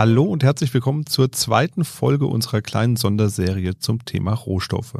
Hallo und herzlich willkommen zur zweiten Folge unserer kleinen Sonderserie zum Thema Rohstoffe.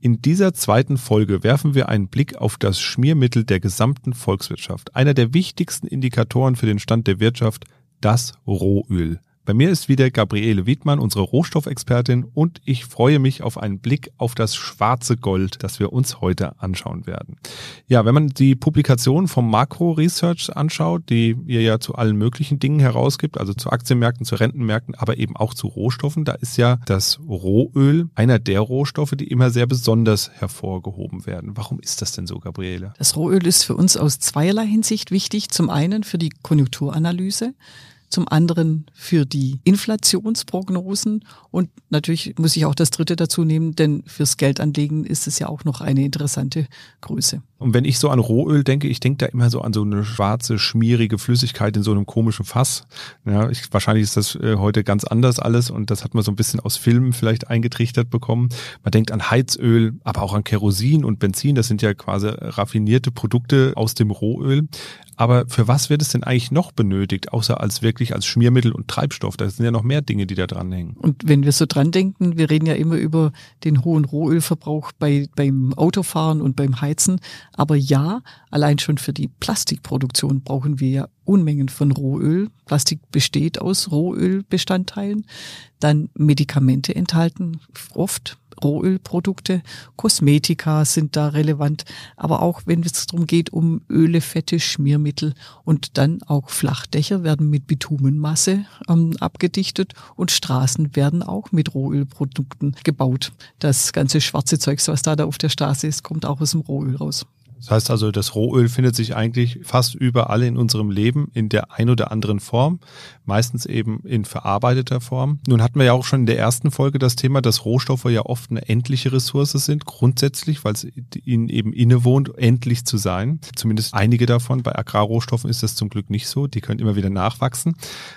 In dieser zweiten Folge werfen wir einen Blick auf das Schmiermittel der gesamten Volkswirtschaft, einer der wichtigsten Indikatoren für den Stand der Wirtschaft, das Rohöl. Bei mir ist wieder Gabriele Wiedmann, unsere Rohstoffexpertin, und ich freue mich auf einen Blick auf das schwarze Gold, das wir uns heute anschauen werden. Ja, wenn man die Publikation vom Makro Research anschaut, die ihr ja zu allen möglichen Dingen herausgibt, also zu Aktienmärkten, zu Rentenmärkten, aber eben auch zu Rohstoffen, da ist ja das Rohöl einer der Rohstoffe, die immer sehr besonders hervorgehoben werden. Warum ist das denn so, Gabriele? Das Rohöl ist für uns aus zweierlei Hinsicht wichtig. Zum einen für die Konjunkturanalyse zum anderen für die Inflationsprognosen und natürlich muss ich auch das dritte dazu nehmen, denn fürs Geldanlegen ist es ja auch noch eine interessante Größe. Und wenn ich so an Rohöl denke, ich denke da immer so an so eine schwarze, schmierige Flüssigkeit in so einem komischen Fass. Ja, ich, wahrscheinlich ist das äh, heute ganz anders alles und das hat man so ein bisschen aus Filmen vielleicht eingetrichtert bekommen. Man denkt an Heizöl, aber auch an Kerosin und Benzin. Das sind ja quasi raffinierte Produkte aus dem Rohöl. Aber für was wird es denn eigentlich noch benötigt, außer als wirklich als Schmiermittel und Treibstoff? Da sind ja noch mehr Dinge, die da dranhängen. Und wenn wir so dran denken, wir reden ja immer über den hohen Rohölverbrauch bei, beim Autofahren und beim Heizen. Aber ja, allein schon für die Plastikproduktion brauchen wir ja Unmengen von Rohöl. Plastik besteht aus Rohölbestandteilen. Dann Medikamente enthalten oft Rohölprodukte, Kosmetika sind da relevant, aber auch wenn es darum geht, um Öle, Fette, Schmiermittel und dann auch Flachdächer werden mit Bitumenmasse ähm, abgedichtet und Straßen werden auch mit Rohölprodukten gebaut. Das ganze schwarze Zeugs, was da, da auf der Straße ist, kommt auch aus dem Rohöl raus. Das heißt also, das Rohöl findet sich eigentlich fast überall in unserem Leben in der ein oder anderen Form, meistens eben in verarbeiteter Form. Nun hatten wir ja auch schon in der ersten Folge das Thema, dass Rohstoffe ja oft eine endliche Ressource sind, grundsätzlich, weil es ihnen eben innewohnt, endlich zu sein. Zumindest einige davon. Bei Agrarrohstoffen ist das zum Glück nicht so. Die können immer wieder nachwachsen.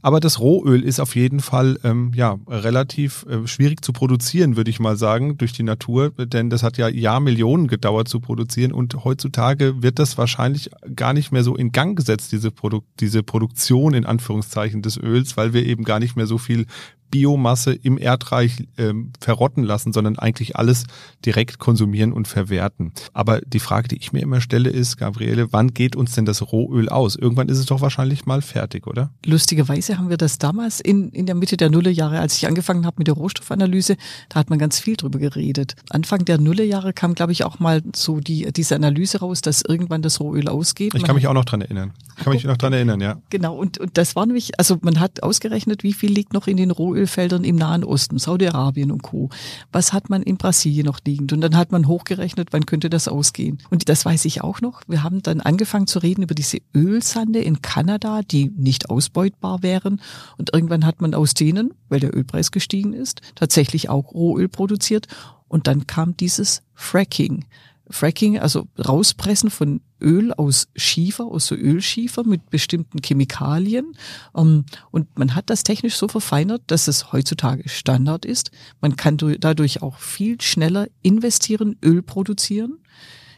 Aber das Rohöl ist auf jeden Fall ähm, ja relativ äh, schwierig zu produzieren, würde ich mal sagen, durch die Natur, denn das hat ja Jahrmillionen gedauert zu produzieren und heutzutage heutzutage wird das wahrscheinlich gar nicht mehr so in Gang gesetzt, diese, Produ diese Produktion in Anführungszeichen des Öls, weil wir eben gar nicht mehr so viel Biomasse im Erdreich ähm, verrotten lassen, sondern eigentlich alles direkt konsumieren und verwerten. Aber die Frage, die ich mir immer stelle, ist, Gabriele, wann geht uns denn das Rohöl aus? Irgendwann ist es doch wahrscheinlich mal fertig, oder? Lustigerweise haben wir das damals in, in der Mitte der Nullerjahre, als ich angefangen habe mit der Rohstoffanalyse, da hat man ganz viel drüber geredet. Anfang der Nullerjahre kam, glaube ich, auch mal so die, diese Analyse raus, dass irgendwann das Rohöl ausgeht. Ich kann mich auch noch dran erinnern. Ich kann mich noch dran erinnern, ja. Genau, und, und das war nämlich, also man hat ausgerechnet, wie viel liegt noch in den Rohöl Ölfeldern im Nahen Osten, Saudi-Arabien und Co. Was hat man in Brasilien noch liegend? Und dann hat man hochgerechnet, wann könnte das ausgehen? Und das weiß ich auch noch. Wir haben dann angefangen zu reden über diese Ölsande in Kanada, die nicht ausbeutbar wären. Und irgendwann hat man aus denen, weil der Ölpreis gestiegen ist, tatsächlich auch Rohöl produziert. Und dann kam dieses Fracking. Fracking, also rauspressen von Öl aus Schiefer, aus so Ölschiefer mit bestimmten Chemikalien. Ähm, und man hat das technisch so verfeinert, dass es heutzutage Standard ist. Man kann dadurch auch viel schneller investieren, Öl produzieren.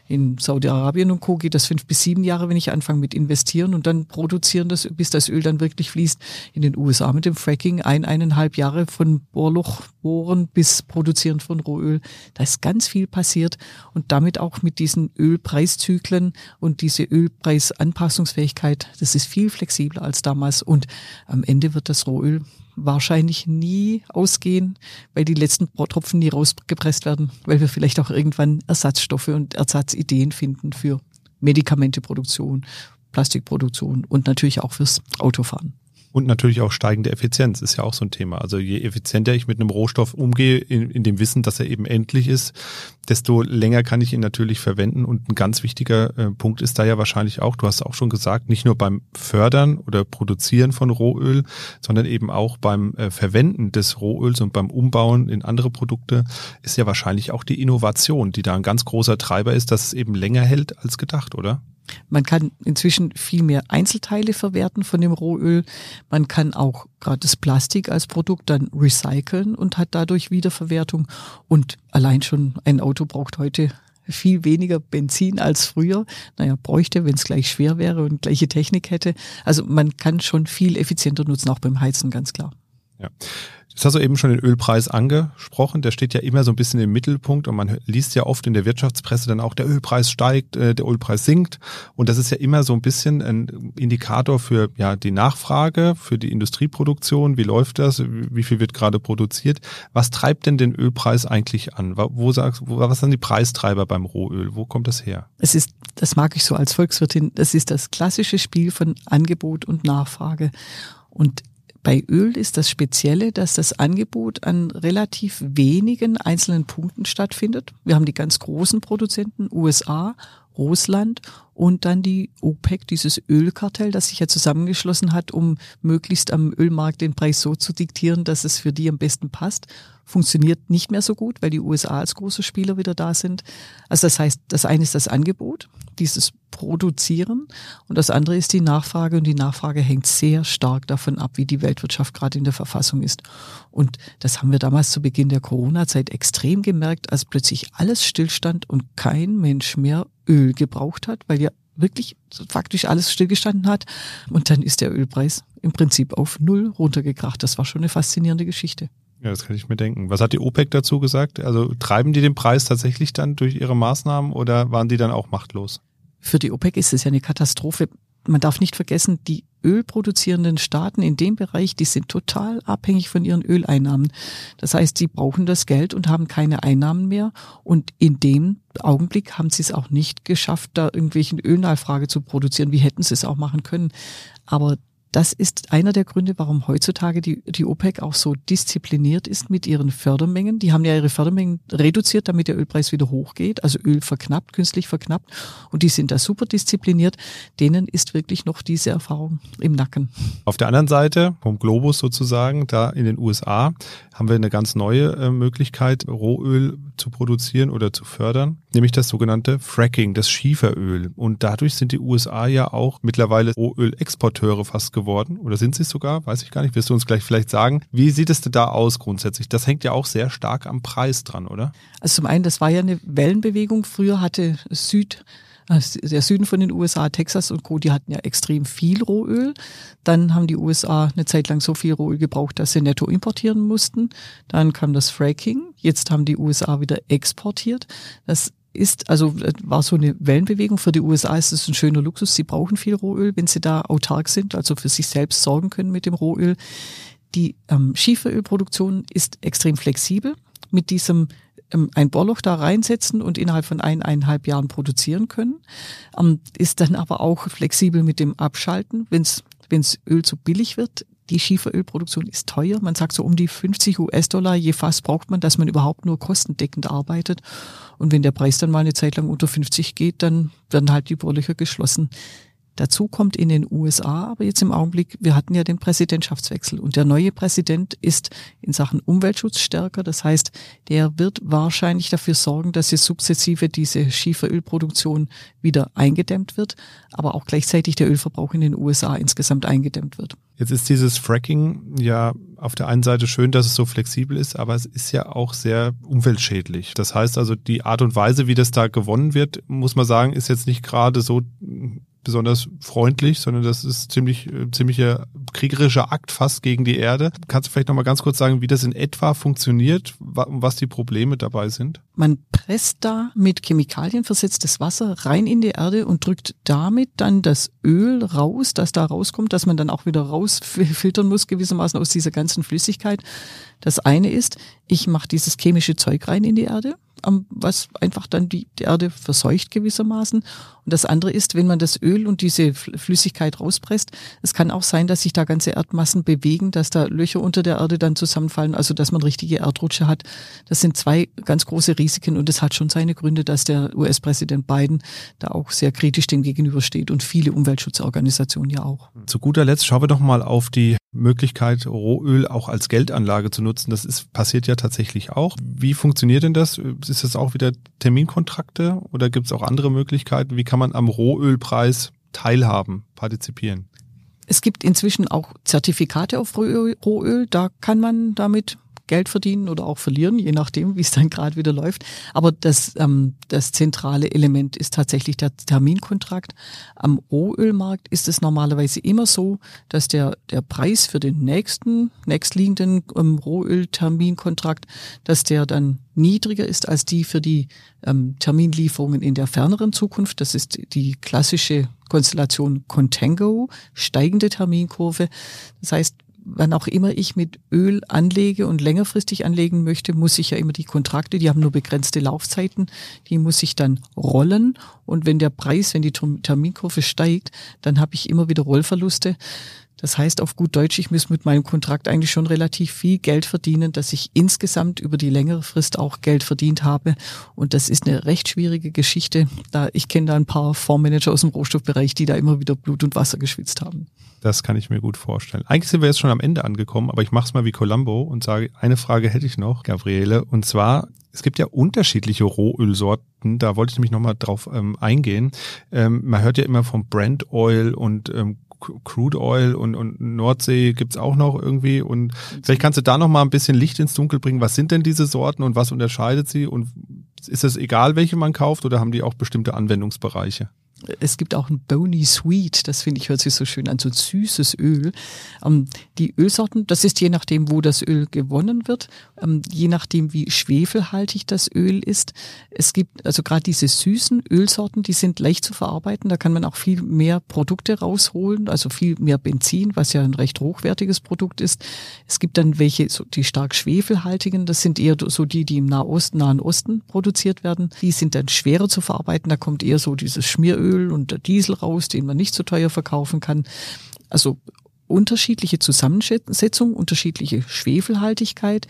In Saudi-Arabien und Co. geht das fünf bis sieben Jahre, wenn ich anfange mit investieren und dann produzieren, das, bis das Öl dann wirklich fließt. In den USA mit dem Fracking ein, eineinhalb Jahre von Bohrloch bohren bis produzieren von Rohöl. Da ist ganz viel passiert und damit auch mit diesen Ölpreiszyklen und diese Ölpreisanpassungsfähigkeit, das ist viel flexibler als damals und am Ende wird das Rohöl wahrscheinlich nie ausgehen, weil die letzten Tropfen nie rausgepresst werden, weil wir vielleicht auch irgendwann Ersatzstoffe und Ersatzideen finden für Medikamenteproduktion, Plastikproduktion und natürlich auch fürs Autofahren. Und natürlich auch steigende Effizienz ist ja auch so ein Thema. Also je effizienter ich mit einem Rohstoff umgehe, in, in dem Wissen, dass er eben endlich ist, desto länger kann ich ihn natürlich verwenden. Und ein ganz wichtiger äh, Punkt ist da ja wahrscheinlich auch, du hast auch schon gesagt, nicht nur beim Fördern oder Produzieren von Rohöl, sondern eben auch beim äh, Verwenden des Rohöls und beim Umbauen in andere Produkte ist ja wahrscheinlich auch die Innovation, die da ein ganz großer Treiber ist, dass es eben länger hält als gedacht, oder? Man kann inzwischen viel mehr Einzelteile verwerten von dem Rohöl. Man kann auch gerade das Plastik als Produkt dann recyceln und hat dadurch Wiederverwertung. Und allein schon ein Auto braucht heute viel weniger Benzin als früher. Naja, bräuchte, wenn es gleich schwer wäre und gleiche Technik hätte. Also man kann schon viel effizienter nutzen, auch beim Heizen, ganz klar. Ja. Das hast du eben schon den Ölpreis angesprochen. Der steht ja immer so ein bisschen im Mittelpunkt und man liest ja oft in der Wirtschaftspresse dann auch, der Ölpreis steigt, äh, der Ölpreis sinkt. Und das ist ja immer so ein bisschen ein Indikator für ja die Nachfrage, für die Industrieproduktion. Wie läuft das? Wie viel wird gerade produziert? Was treibt denn den Ölpreis eigentlich an? Wo sagst, wo, was sind die Preistreiber beim Rohöl? Wo kommt das her? Es ist, das mag ich so als Volkswirtin, das ist das klassische Spiel von Angebot und Nachfrage. Und bei Öl ist das Spezielle, dass das Angebot an relativ wenigen einzelnen Punkten stattfindet. Wir haben die ganz großen Produzenten, USA, Russland und dann die OPEC, dieses Ölkartell, das sich ja zusammengeschlossen hat, um möglichst am Ölmarkt den Preis so zu diktieren, dass es für die am besten passt funktioniert nicht mehr so gut, weil die USA als große Spieler wieder da sind. Also das heißt, das eine ist das Angebot, dieses Produzieren und das andere ist die Nachfrage und die Nachfrage hängt sehr stark davon ab, wie die Weltwirtschaft gerade in der Verfassung ist. Und das haben wir damals zu Beginn der Corona-Zeit extrem gemerkt, als plötzlich alles stillstand und kein Mensch mehr Öl gebraucht hat, weil ja wirklich faktisch alles stillgestanden hat. Und dann ist der Ölpreis im Prinzip auf Null runtergekracht. Das war schon eine faszinierende Geschichte. Ja, das kann ich mir denken. Was hat die OPEC dazu gesagt? Also treiben die den Preis tatsächlich dann durch ihre Maßnahmen oder waren die dann auch machtlos? Für die OPEC ist es ja eine Katastrophe. Man darf nicht vergessen, die ölproduzierenden Staaten in dem Bereich, die sind total abhängig von ihren Öleinnahmen. Das heißt, sie brauchen das Geld und haben keine Einnahmen mehr. Und in dem Augenblick haben sie es auch nicht geschafft, da irgendwelchen Ölnachfrage zu produzieren. Wie hätten sie es auch machen können? Aber das ist einer der Gründe, warum heutzutage die, die OPEC auch so diszipliniert ist mit ihren Fördermengen. Die haben ja ihre Fördermengen reduziert, damit der Ölpreis wieder hochgeht, also Öl verknappt, künstlich verknappt. Und die sind da super diszipliniert. Denen ist wirklich noch diese Erfahrung im Nacken. Auf der anderen Seite, vom Globus sozusagen, da in den USA, haben wir eine ganz neue äh, Möglichkeit, Rohöl zu produzieren oder zu fördern, nämlich das sogenannte Fracking, das Schieferöl. Und dadurch sind die USA ja auch mittlerweile Rohölexporteure fast geworden. Oder sind sie es sogar? Weiß ich gar nicht. Wirst du uns gleich vielleicht sagen. Wie sieht es denn da aus grundsätzlich? Das hängt ja auch sehr stark am Preis dran, oder? Also zum einen, das war ja eine Wellenbewegung. Früher hatte Süd der Süden von den USA, Texas und Co., die hatten ja extrem viel Rohöl. Dann haben die USA eine Zeit lang so viel Rohöl gebraucht, dass sie netto importieren mussten. Dann kam das Fracking. Jetzt haben die USA wieder exportiert. Das ist, also war so eine Wellenbewegung. Für die USA ist es ein schöner Luxus. Sie brauchen viel Rohöl, wenn sie da autark sind, also für sich selbst sorgen können mit dem Rohöl. Die ähm, Schieferölproduktion ist extrem flexibel. Mit diesem ein Bohrloch da reinsetzen und innerhalb von eineinhalb Jahren produzieren können. Ähm, ist dann aber auch flexibel mit dem Abschalten, wenn es Öl zu billig wird. Die Schieferölproduktion ist teuer. Man sagt so um die 50 US-Dollar je Fass braucht man, dass man überhaupt nur kostendeckend arbeitet. Und wenn der Preis dann mal eine Zeit lang unter 50 geht, dann werden halt die Bohrlöcher geschlossen. Dazu kommt in den USA aber jetzt im Augenblick, wir hatten ja den Präsidentschaftswechsel und der neue Präsident ist in Sachen Umweltschutz stärker. Das heißt, der wird wahrscheinlich dafür sorgen, dass jetzt sukzessive diese Schieferölproduktion wieder eingedämmt wird, aber auch gleichzeitig der Ölverbrauch in den USA insgesamt eingedämmt wird. Jetzt ist dieses Fracking ja auf der einen Seite schön, dass es so flexibel ist, aber es ist ja auch sehr umweltschädlich. Das heißt also, die Art und Weise, wie das da gewonnen wird, muss man sagen, ist jetzt nicht gerade so besonders freundlich, sondern das ist ziemlich, äh, ziemlicher kriegerischer Akt fast gegen die Erde. Kannst du vielleicht nochmal ganz kurz sagen, wie das in etwa funktioniert und was die Probleme dabei sind? Man presst da mit Chemikalien versetztes Wasser rein in die Erde und drückt damit dann das Öl raus, das da rauskommt, dass man dann auch wieder rausfiltern muss gewissermaßen aus dieser ganzen Flüssigkeit. Das eine ist, ich mache dieses chemische Zeug rein in die Erde was einfach dann die Erde verseucht gewissermaßen. Und das andere ist, wenn man das Öl und diese Flüssigkeit rauspresst, es kann auch sein, dass sich da ganze Erdmassen bewegen, dass da Löcher unter der Erde dann zusammenfallen, also dass man richtige Erdrutsche hat. Das sind zwei ganz große Risiken und es hat schon seine Gründe, dass der US-Präsident Biden da auch sehr kritisch dem gegenübersteht und viele Umweltschutzorganisationen ja auch. Zu guter Letzt schauen wir doch mal auf die Möglichkeit, Rohöl auch als Geldanlage zu nutzen. Das ist, passiert ja tatsächlich auch. Wie funktioniert denn das? Ist das auch wieder Terminkontrakte oder gibt es auch andere Möglichkeiten? Wie kann man am Rohölpreis teilhaben, partizipieren? Es gibt inzwischen auch Zertifikate auf Rohöl. Da kann man damit Geld verdienen oder auch verlieren, je nachdem, wie es dann gerade wieder läuft. Aber das, ähm, das zentrale Element ist tatsächlich der Terminkontrakt. Am Rohölmarkt ist es normalerweise immer so, dass der, der Preis für den nächsten, nächstliegenden ähm, Rohölterminkontrakt, dass der dann niedriger ist als die für die ähm, Terminlieferungen in der ferneren Zukunft. Das ist die klassische Konstellation Contango, steigende Terminkurve. Das heißt, wann auch immer ich mit Öl anlege und längerfristig anlegen möchte, muss ich ja immer die Kontrakte, die haben nur begrenzte Laufzeiten, die muss ich dann rollen. Und wenn der Preis, wenn die Terminkurve steigt, dann habe ich immer wieder Rollverluste. Das heißt auf gut Deutsch, ich muss mit meinem Kontrakt eigentlich schon relativ viel Geld verdienen, dass ich insgesamt über die längere Frist auch Geld verdient habe. Und das ist eine recht schwierige Geschichte. Da ich kenne da ein paar Fondsmanager aus dem Rohstoffbereich, die da immer wieder Blut und Wasser geschwitzt haben. Das kann ich mir gut vorstellen. Eigentlich sind wir jetzt schon am Ende angekommen, aber ich mache es mal wie Columbo und sage, eine Frage hätte ich noch, Gabriele. Und zwar, es gibt ja unterschiedliche Rohölsorten, da wollte ich nämlich nochmal drauf ähm, eingehen. Ähm, man hört ja immer vom Brand Oil und ähm, Crude Oil und, und Nordsee gibt's auch noch irgendwie. Und vielleicht kannst du da noch mal ein bisschen Licht ins Dunkel bringen. Was sind denn diese Sorten und was unterscheidet sie? Und ist es egal, welche man kauft oder haben die auch bestimmte Anwendungsbereiche? Es gibt auch ein Bony Sweet, das finde ich hört sich so schön an, so süßes Öl. Ähm, die Ölsorten, das ist je nachdem, wo das Öl gewonnen wird, ähm, je nachdem, wie schwefelhaltig das Öl ist. Es gibt also gerade diese süßen Ölsorten, die sind leicht zu verarbeiten. Da kann man auch viel mehr Produkte rausholen, also viel mehr Benzin, was ja ein recht hochwertiges Produkt ist. Es gibt dann welche, so die stark schwefelhaltigen, das sind eher so die, die im Nahosten, Nahen Osten produziert werden. Die sind dann schwerer zu verarbeiten. Da kommt eher so dieses Schmieröl Öl und der Diesel raus, den man nicht so teuer verkaufen kann. Also unterschiedliche Zusammensetzung, unterschiedliche Schwefelhaltigkeit,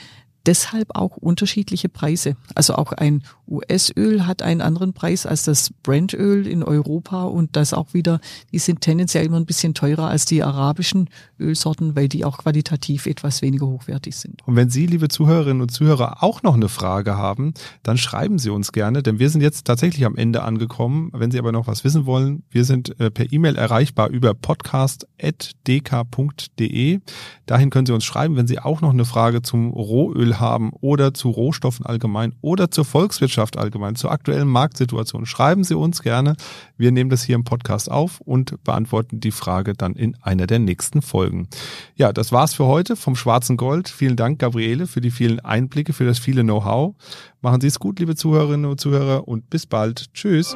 deshalb auch unterschiedliche Preise. Also auch ein US-Öl hat einen anderen Preis als das Brent-Öl in Europa und das auch wieder, die sind tendenziell immer ein bisschen teurer als die arabischen Ölsorten, weil die auch qualitativ etwas weniger hochwertig sind. Und wenn Sie, liebe Zuhörerinnen und Zuhörer, auch noch eine Frage haben, dann schreiben Sie uns gerne, denn wir sind jetzt tatsächlich am Ende angekommen. Wenn Sie aber noch was wissen wollen, wir sind äh, per E-Mail erreichbar über podcast.dk.de. Dahin können Sie uns schreiben, wenn Sie auch noch eine Frage zum Rohöl haben oder zu Rohstoffen allgemein oder zur Volkswirtschaft allgemein, zur aktuellen Marktsituation, schreiben Sie uns gerne. Wir nehmen das hier im Podcast auf und beantworten die Frage dann in einer der nächsten Folgen. Ja, das war's für heute vom Schwarzen Gold. Vielen Dank, Gabriele, für die vielen Einblicke, für das viele Know-how. Machen Sie es gut, liebe Zuhörerinnen und Zuhörer, und bis bald. Tschüss.